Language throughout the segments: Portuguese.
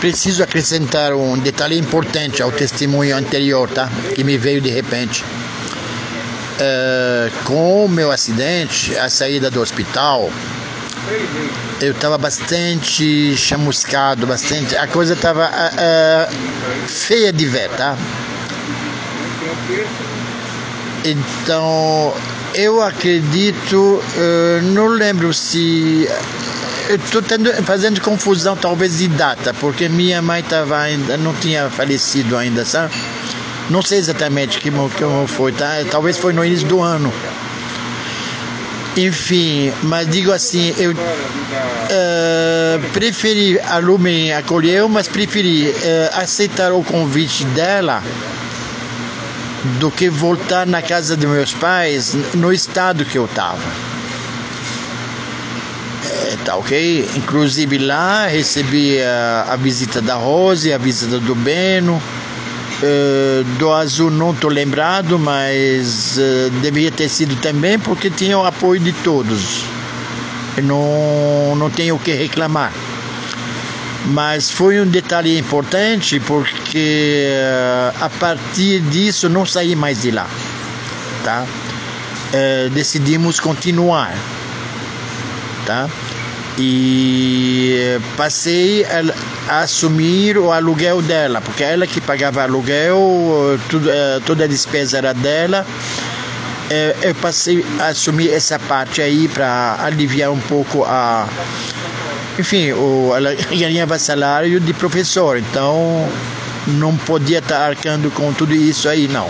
preciso acrescentar um detalhe importante ao testemunho anterior, tá? Que me veio de repente. Uh, com o meu acidente, a saída do hospital, eu estava bastante chamuscado, bastante. A coisa estava uh, uh, feia de ver, tá? Então, eu acredito, não lembro se estou fazendo confusão talvez de data, porque minha mãe tava ainda não tinha falecido ainda, sabe? Não sei exatamente que como foi, tá? Talvez foi no início do ano. Enfim, mas digo assim, eu uh, preferi, a Lumen acolheu, mas preferi uh, aceitar o convite dela do que voltar na casa dos meus pais no estado que eu estava tá ok? Inclusive lá recebi a, a visita da Rose, a visita do Beno. Uh, do Azul não estou lembrado, mas uh, ter sido também porque tinha o apoio de todos. Não, não tenho o que reclamar. Mas foi um detalhe importante porque uh, a partir disso não saí mais de lá. Tá? decidimos continuar. Tá? e passei a, assumir o aluguel dela, porque ela que pagava aluguel, tudo, eh, toda a despesa era dela. Eh, eu passei a assumir essa parte aí para aliviar um pouco a. Enfim, ela ganhava salário de professor, então não podia estar arcando com tudo isso aí, não.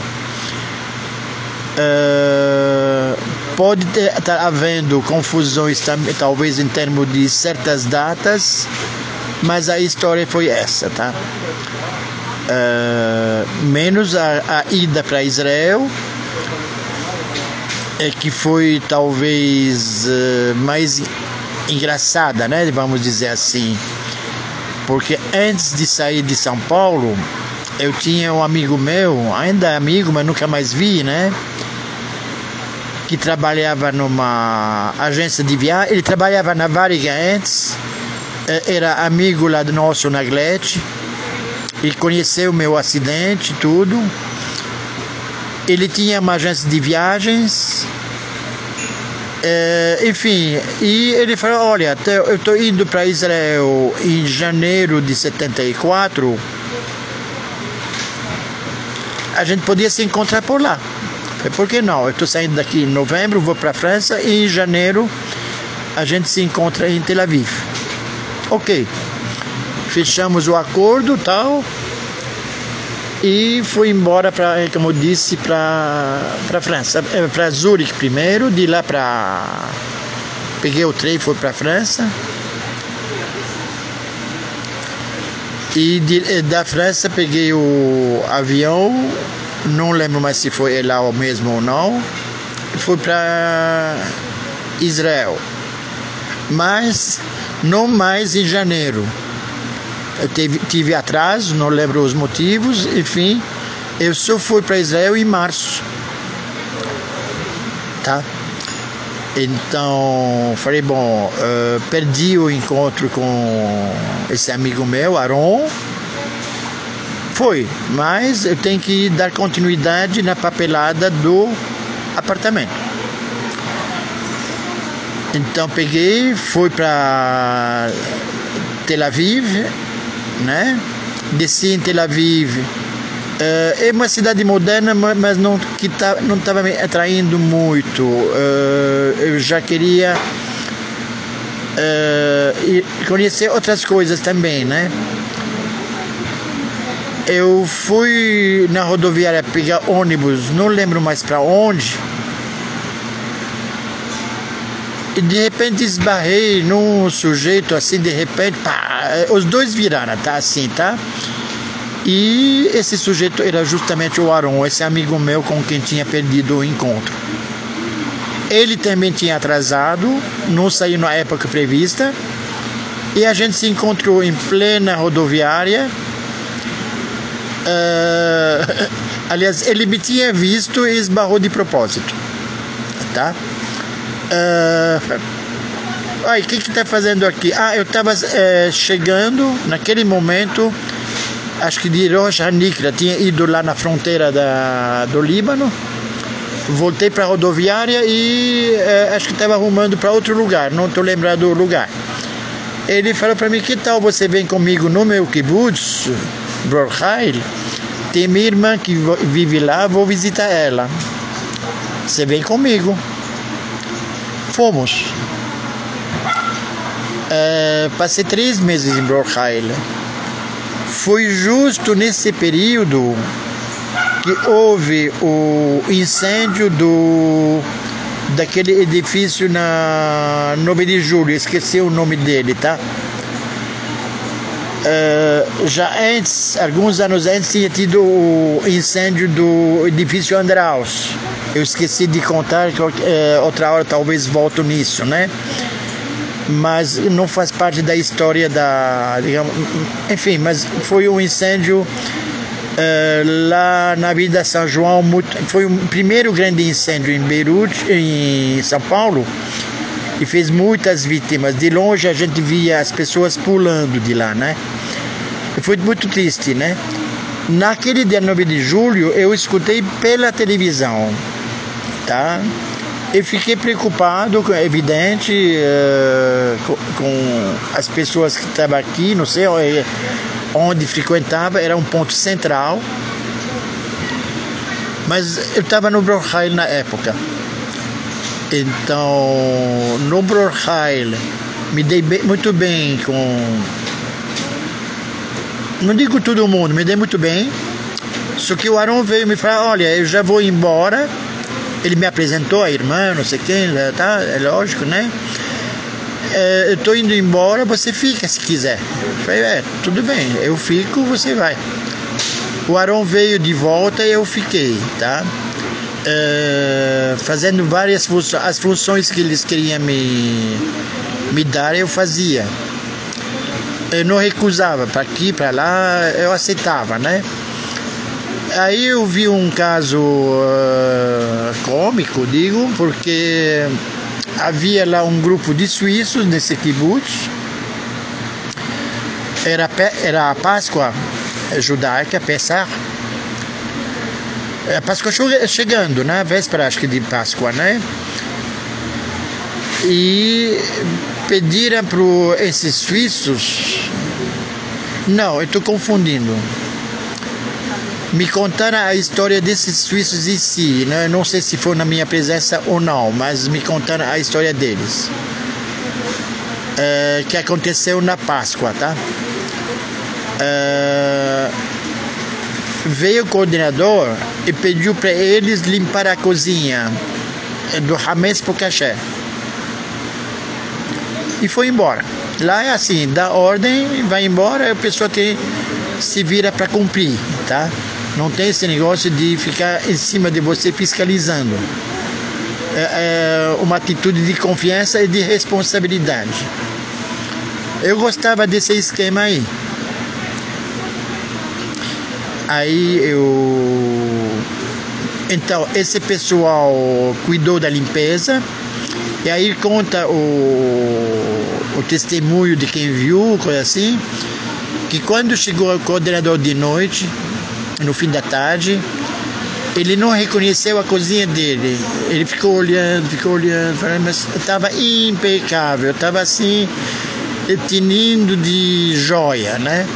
Uh, pode estar tá havendo confusões talvez em termos de certas datas, mas a história foi essa, tá? Uh, menos a, a ida para Israel, é que foi talvez uh, mais engraçada, né? Vamos dizer assim, porque antes de sair de São Paulo, eu tinha um amigo meu, ainda amigo, mas nunca mais vi, né? Que trabalhava numa agência de viagem. Ele trabalhava na Variga antes, eh, era amigo lá do nosso Naglete, e conheceu o meu acidente tudo. Ele tinha uma agência de viagens, é, enfim, e ele falou: Olha, eu estou indo para Israel em janeiro de 74. A gente podia se encontrar por lá. Por que não? Eu estou saindo daqui em novembro, vou para a França e em janeiro a gente se encontra em Tel Aviv. Ok. Fechamos o acordo tal. E fui embora para, como eu disse, para para França, eh, para Zurique primeiro, de lá para peguei o trem, fui para França. E de, eh, da França peguei o avião não lembro mais se foi lá mesmo ou não, foi para Israel. Mas não mais em janeiro. Eu tive, tive atraso, não lembro os motivos, enfim, eu só fui para Israel em março. Tá? Então, falei, bom, uh, perdi o encontro com esse amigo meu, Aaron, foi, mas eu tenho que dar continuidade na papelada do apartamento. Então peguei, fui para Tel Aviv, né? Desci em Tel Aviv. Uh, é uma cidade moderna, mas não que tá, não estava me atraindo muito. Uh, eu já queria uh, conhecer outras coisas também, né? Eu fui na rodoviária pegar ônibus, não lembro mais para onde. E de repente esbarrei num sujeito assim, de repente, pá, os dois viraram, tá assim, tá? E esse sujeito era justamente o Aron, esse amigo meu com quem tinha perdido o encontro. Ele também tinha atrasado, não saiu na época prevista, e a gente se encontrou em plena rodoviária Uh, aliás, ele me tinha visto e esbarrou de propósito. Tá? Uh, Ai, o que que tá fazendo aqui? Ah, eu estava é, chegando naquele momento, acho que de Rosh Hanikra, tinha ido lá na fronteira da, do Líbano, voltei para a rodoviária e acho que estava arrumando para outro lugar, não estou lembrado do lugar. Ele falou para mim, que tal você vem comigo no meu kibbutz, Brorheil? Tem minha irmã que vive lá, vou visitar ela. Você vem comigo. Fomos. É, passei três meses em Brorheil. Foi justo nesse período que houve o incêndio do daquele edifício na 9 de julho, esqueci o nome dele, tá? Uh, já antes, alguns anos antes, tinha tido o incêndio do edifício Andraus. Eu esqueci de contar, que, uh, outra hora talvez volto nisso, né? Mas não faz parte da história da. Digamos, enfim, mas foi um incêndio uh, lá na Vida São João. Foi o primeiro grande incêndio em Beirute, em São Paulo e fez muitas vítimas. De longe a gente via as pessoas pulando de lá, né? E foi muito triste, né? Naquele dia 9 de julho eu escutei pela televisão, tá? Eu fiquei preocupado, evidente, uh, com, as pessoas que estavam aqui, não sei onde frequentava, era um ponto central. Mas eu estava no Brochheil na época. Então, no Brochheil, me dei bem, muito bem com. Não digo todo mundo, me dei muito bem. Só que o Aaron veio me falar: olha, eu já vou embora. Ele me apresentou a irmã, não sei quem, tá? É lógico, né? É, eu estou indo embora, você fica se quiser. Eu falei: é, tudo bem, eu fico, você vai. O Aaron veio de volta e eu fiquei, tá? Uh, fazendo várias funções, as funções que eles queriam me, me dar, eu fazia. Eu não recusava, para aqui, para lá, eu aceitava, né? Aí eu vi um caso uh, cômico, digo, porque havia lá um grupo de suíços nesse kibbutz. Era, era a Páscoa judaica, Pesach, é, Páscoa chegando, né? Véspera, acho que de Páscoa, né? E pediram para esses suíços. Não, eu estou confundindo. Me contaram a história desses suíços em si, né? não sei se foi na minha presença ou não, mas me contaram a história deles. É, que aconteceu na Páscoa, tá? É, veio o coordenador e pediu para eles limpar a cozinha do Hametz para o cachê. E foi embora. Lá é assim, dá ordem, vai embora, a pessoa tem, se vira para cumprir, tá? Não tem esse negócio de ficar em cima de você fiscalizando. É, é uma atitude de confiança e de responsabilidade. Eu gostava desse esquema aí. Aí eu. Então, esse pessoal cuidou da limpeza. E aí conta o, o testemunho de quem viu, coisa assim, que quando chegou o coordenador de noite, no fim da tarde, ele não reconheceu a cozinha dele. Ele ficou olhando, ficou olhando, falando, mas estava impecável, estava assim, tinindo de joia, né?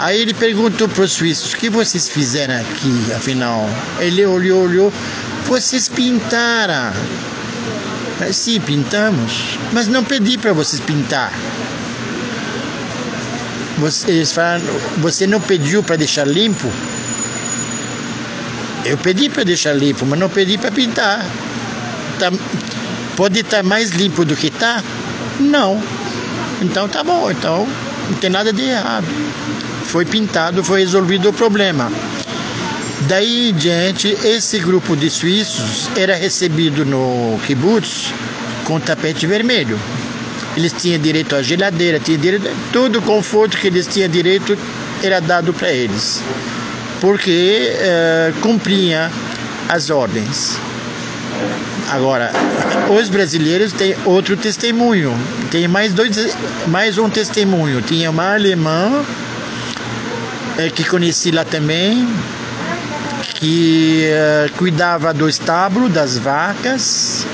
Aí ele perguntou para os suíços: o que vocês fizeram aqui, afinal? Ele olhou, olhou: vocês pintaram. Sim, pintamos, mas não pedi para vocês pintar. Eles falaram: você não pediu para deixar limpo? Eu pedi para deixar limpo, mas não pedi para pintar. Tá, pode estar tá mais limpo do que está? Não. Então tá bom, então não tem nada de errado foi pintado, foi resolvido o problema. Daí em diante, esse grupo de suíços era recebido no kibbutz com tapete vermelho. Eles tinham direito à geladeira, tinham direito, todo o conforto que eles tinham direito era dado para eles, porque uh, as ordens. Agora, os brasileiros têm outro testemunho. Tem mais dois, mais um testemunho. Tinha uma alemã é, que conheci lá também, que uh, cuidava do estábulo das vacas.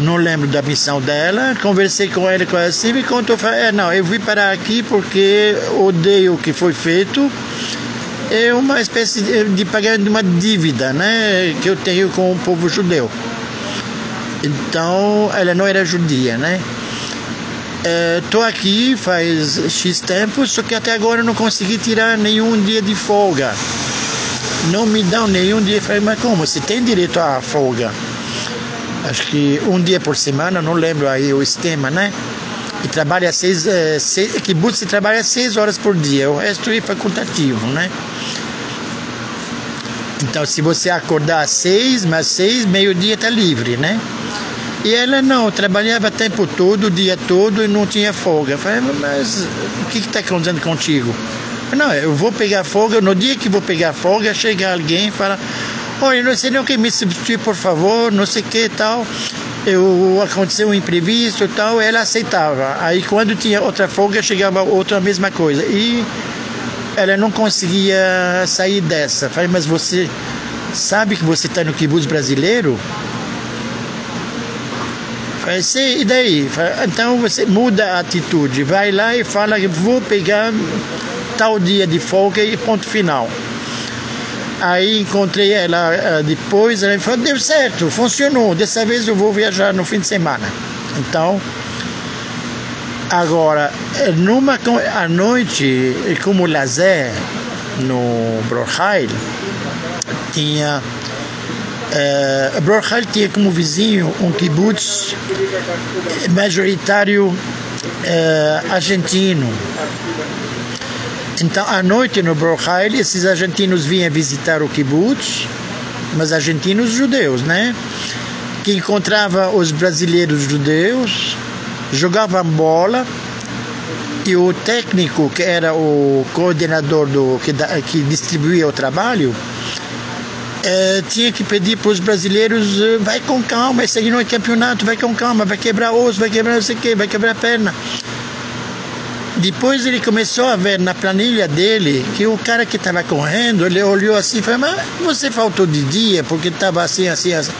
Não lembro da missão dela. Conversei com ela com assim me contou. É, não, eu vim parar aqui porque odeio o que foi feito. É uma espécie de pagamento de uma dívida, né, que eu tenho com o povo judeu. Então, ela não era judia, né? Estou é, aqui faz X tempo, só que até agora não consegui tirar nenhum dia de folga. Não me dão nenhum dia. Falei, mas como? Você tem direito à folga? Acho que um dia por semana, não lembro aí o esquema, né? E trabalha seis, é, seis kibbutz trabalha seis horas por dia, o resto é facultativo, né? Então, se você acordar às seis, mas seis, meio-dia está livre, né? E ela não, trabalhava o tempo todo, o dia todo e não tinha folga. Eu falei, mas o que está acontecendo contigo? Não, eu vou pegar folga, no dia que vou pegar folga, chega alguém e fala, olha, não sei nem o que me substituir, por favor, não sei o que tal. Eu, aconteceu um imprevisto tal, ela aceitava. Aí quando tinha outra folga, chegava outra mesma coisa. E ela não conseguia sair dessa. Falei, mas você sabe que você está no kibutz brasileiro? Falei, sim, e daí? Falei, então você muda a atitude, vai lá e fala que vou pegar tal dia de folga e ponto final. Aí encontrei ela eh, depois, ela falou, deu certo, funcionou, dessa vez eu vou viajar no fim de semana. Então, Agora, numa à noite, como lazer no Brochheil, tinha Brochheil tinha como vizinho um kibbutz majoritário argentino. Então, à noite no Brochheil, esses argentinos vinham visitar o kibbutz, mas argentinos judeus, né? Que encontrava os brasileiros judeus, jogavam bola e o técnico que era o coordenador do que, que distribuía o trabalho é, tinha que pedir para os brasileiros eh, vai com calma, esse aí não é campeonato, vai com calma, vai quebrar osso, vai quebrar não sei o que, vai quebrar perna. Depois ele começou a ver na planilha dele que o cara que estava correndo, ele olhou assim e falou, mas você faltou de dia porque estava assim, assim, assim,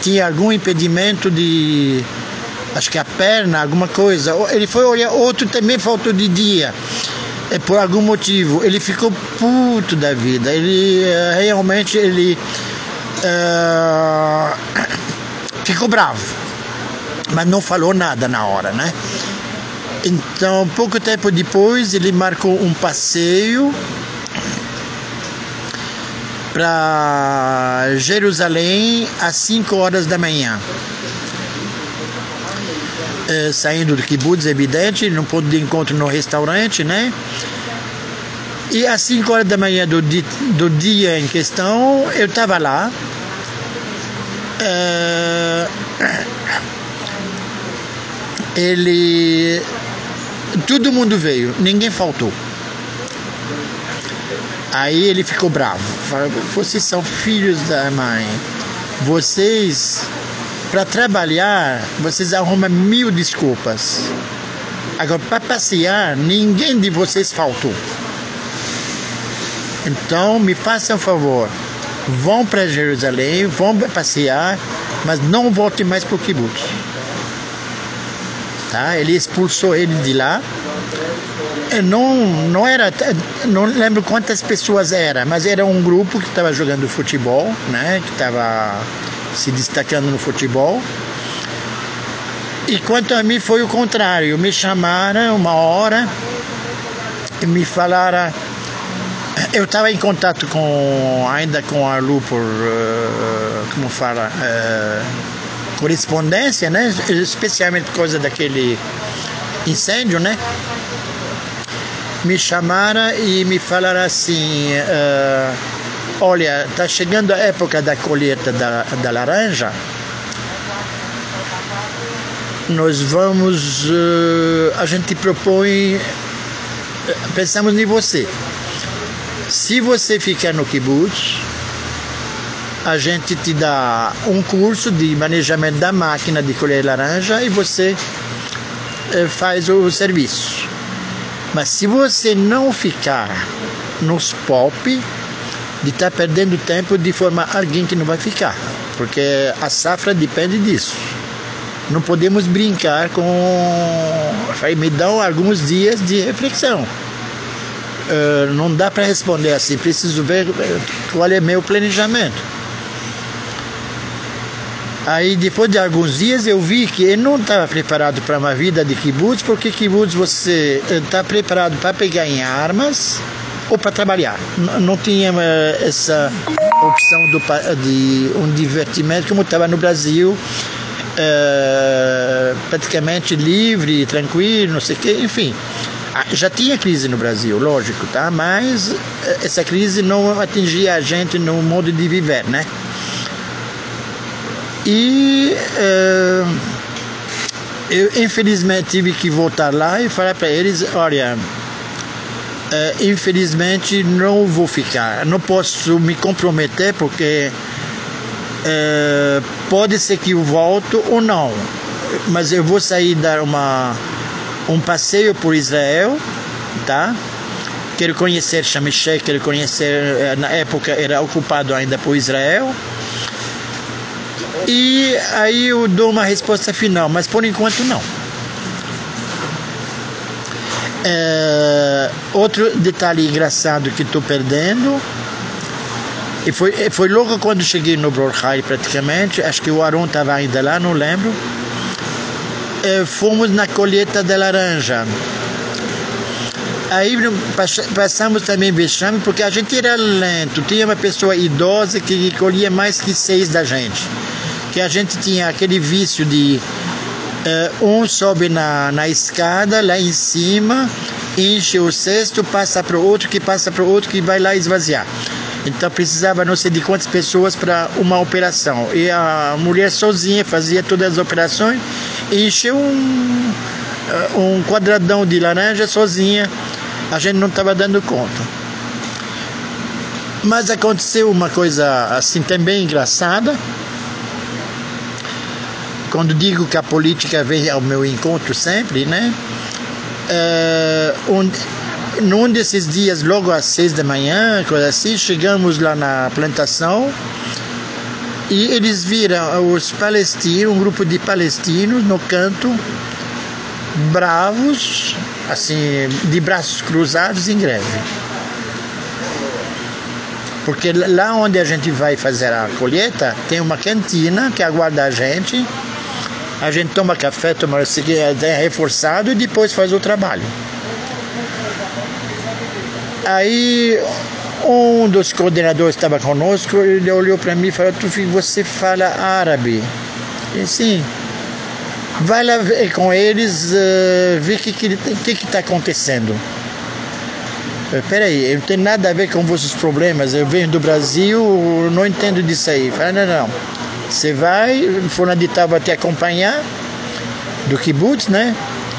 tinha algum impedimento de acho que a perna, alguma coisa. Ele foi olhar, outro também faltou de dia. É por algum motivo. Ele ficou puto da vida. Ele uh, realmente ele uh, ficou bravo. Mas não falou nada na hora, né? Então, pouco tempo depois, ele marcou um passeio para Jerusalém às 5 horas da manhã é, saindo do kibbutz, evidente, no ponto de encontro no restaurante, né? E às 5 horas da manhã do, di, do dia em questão, eu estava lá. É, ele. Todo mundo veio, ninguém faltou. Aí ele ficou bravo. Falou, vocês são filhos da mãe. Vocês para trabalhar, vocês arrumam mil desculpas. Agora, para passear, ninguém de vocês faltou. Então, me façam um favor. Vão para Jerusalém, vão passear, mas não voltem mais para o kibbutz. Tá? Ele expulsou ele de lá. Não, não era, não lembro quantas pessoas era, mas era um grupo que estava jogando futebol, né? Que estava se destacando no futebol. E quanto a mim foi o contrário, me chamaram uma hora e me falaram. Eu estava em contato com ainda com a Lu por uh, como fala uh, correspondência, né? Especialmente por causa daquele incêndio, né? Me chamaram e me falaram assim. Uh, Olha, está chegando a época da colheita da, da laranja. Nós vamos. Uh, a gente propõe. Pensamos em você. Se você ficar no kibbutz, a gente te dá um curso de manejamento da máquina de colher laranja e você eh, faz o serviço. Mas se você não ficar nos pop, de estar tá perdendo tempo de formar alguém que não vai ficar, porque a safra depende disso. Não podemos brincar com. Me dão alguns dias de reflexão. Uh, não dá para responder assim, preciso ver qual é meu planejamento. Aí depois de alguns dias eu vi que eu não estava preparado para uma vida de kibbutz, porque kibbutz você está preparado para pegar em armas ou para trabalhar. Não, tinha eh, essa opção do, de um divertimento como estava no Brasil, é, praticamente livre, tranquilo, não sei o quê, enfim. Ah, já tinha crise no Brasil, lógico, tá? Mas eh, essa crise não atingia a gente no modo de viver, né? E uh, eu infelizmente tive que voltar lá e falar para eles, olha, uh, infelizmente não vou ficar, não posso me comprometer porque uh, pode ser que eu volto ou não, mas eu vou sair dar uma um passeio por Israel, tá? Quero conhecer Shamishek, quero conhecer, na época era ocupado ainda por Israel e aí eu dou uma resposta final, mas por enquanto não. É, outro detalhe engraçado que estou perdendo e foi, foi logo quando cheguei no Brorhai praticamente, acho que o Aron estava ainda lá, não lembro. É, fomos na colheita da laranja. Aí passamos também vexame porque a gente era lento. Tinha uma pessoa idosa que colhia mais que seis da gente que a gente tinha aquele vício de uh, um sobe na, na escada lá em cima, enche o cesto, passa para o outro, que passa para o outro, que vai lá esvaziar. Então precisava não sei de quantas pessoas para uma operação. E a mulher sozinha fazia todas as operações encheu um, um quadradão de laranja sozinha. A gente não estava dando conta. Mas aconteceu uma coisa assim também engraçada quando digo que a política vem ao meu encontro sempre, né? Uh, um, num desses dias, logo às seis da manhã, coisa assim, chegamos lá na plantação e eles viram os palestinos, um grupo de palestinos no canto, bravos, assim, de braços cruzados em greve. Porque lá onde a gente vai fazer a colheita, tem uma cantina que aguarda a gente a gente toma café, toma é reforçado e depois faz o trabalho. Aí um dos coordenadores estava conosco, ele olhou para mim e falou, Tufi, você fala árabe. E sim, vai lá ver com eles, uh, ver o que está que, que, que tá acontecendo. Peraí, eu não tenho nada a ver com vossos problemas, eu venho do Brasil, não entendo disso aí. Fala, não, não. Você vai, fulano de tal vai te acompanhar do kibbutz, né?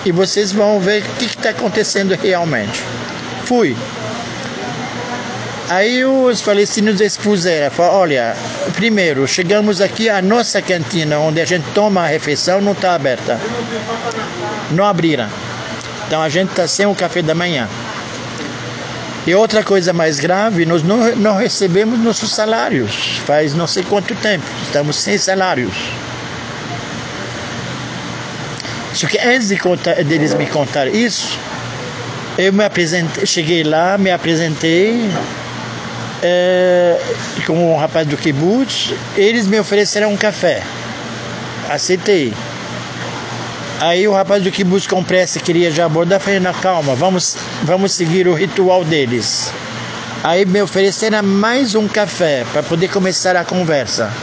E vocês vão ver o que está acontecendo realmente. Fui. Aí os palestinos expuseram, falaram, olha, primeiro, chegamos aqui, a nossa cantina, onde a gente toma a refeição, não está aberta. Não abriram. Então a gente está sem o café da manhã. E outra coisa mais grave, nós não, não recebemos nossos salários. Faz não sei quanto tempo. Estamos sem salários. Só que antes de contar, deles me contar isso, eu me apresentei, cheguei lá, me apresentei é, com o rapaz do kibbutz, eles me ofereceram um café. Aceitei. Aí o rapaz do kibbutz com pressa queria já abordar, falei, na calma, vamos, vamos seguir o ritual deles. Aí me ofereceram mais um café para poder começar a conversa.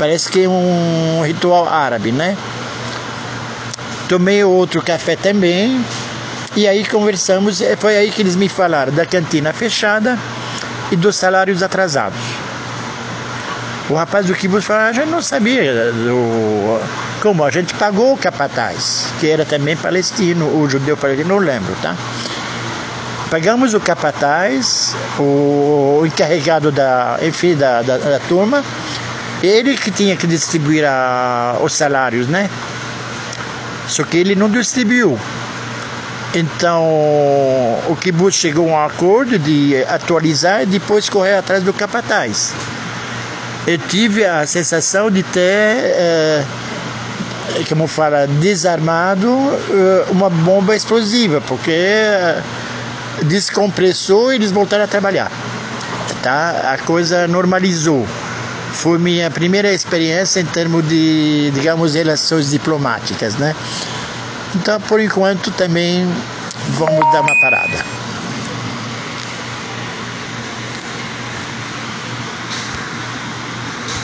Parece que é um ritual árabe, né? Tomei outro café também. E aí conversamos, foi aí que eles me falaram da cantina fechada e dos salários atrasados. O rapaz do kibbutz falou, a gente não sabia do, como a gente pagou o capataz, que era também palestino, o judeu palestino, não lembro, tá? Pegamos o capataz, o, encarregado da, enfim, da, da, da, turma, ele que tinha que distribuir a, os salários, né? Só que ele não distribuiu. Então, o kibbutz chegou a um acordo de atualizar e depois correr atrás do capataz. Eu tive a sensação de ter, é, como fala, desarmado é, uma bomba explosiva, porque é, descompressou e eles voltaram a trabalhar. Tá? A coisa normalizou. Foi minha primeira experiência em termos de, digamos, relações diplomáticas, né? Então, por enquanto, também vamos dar uma parada.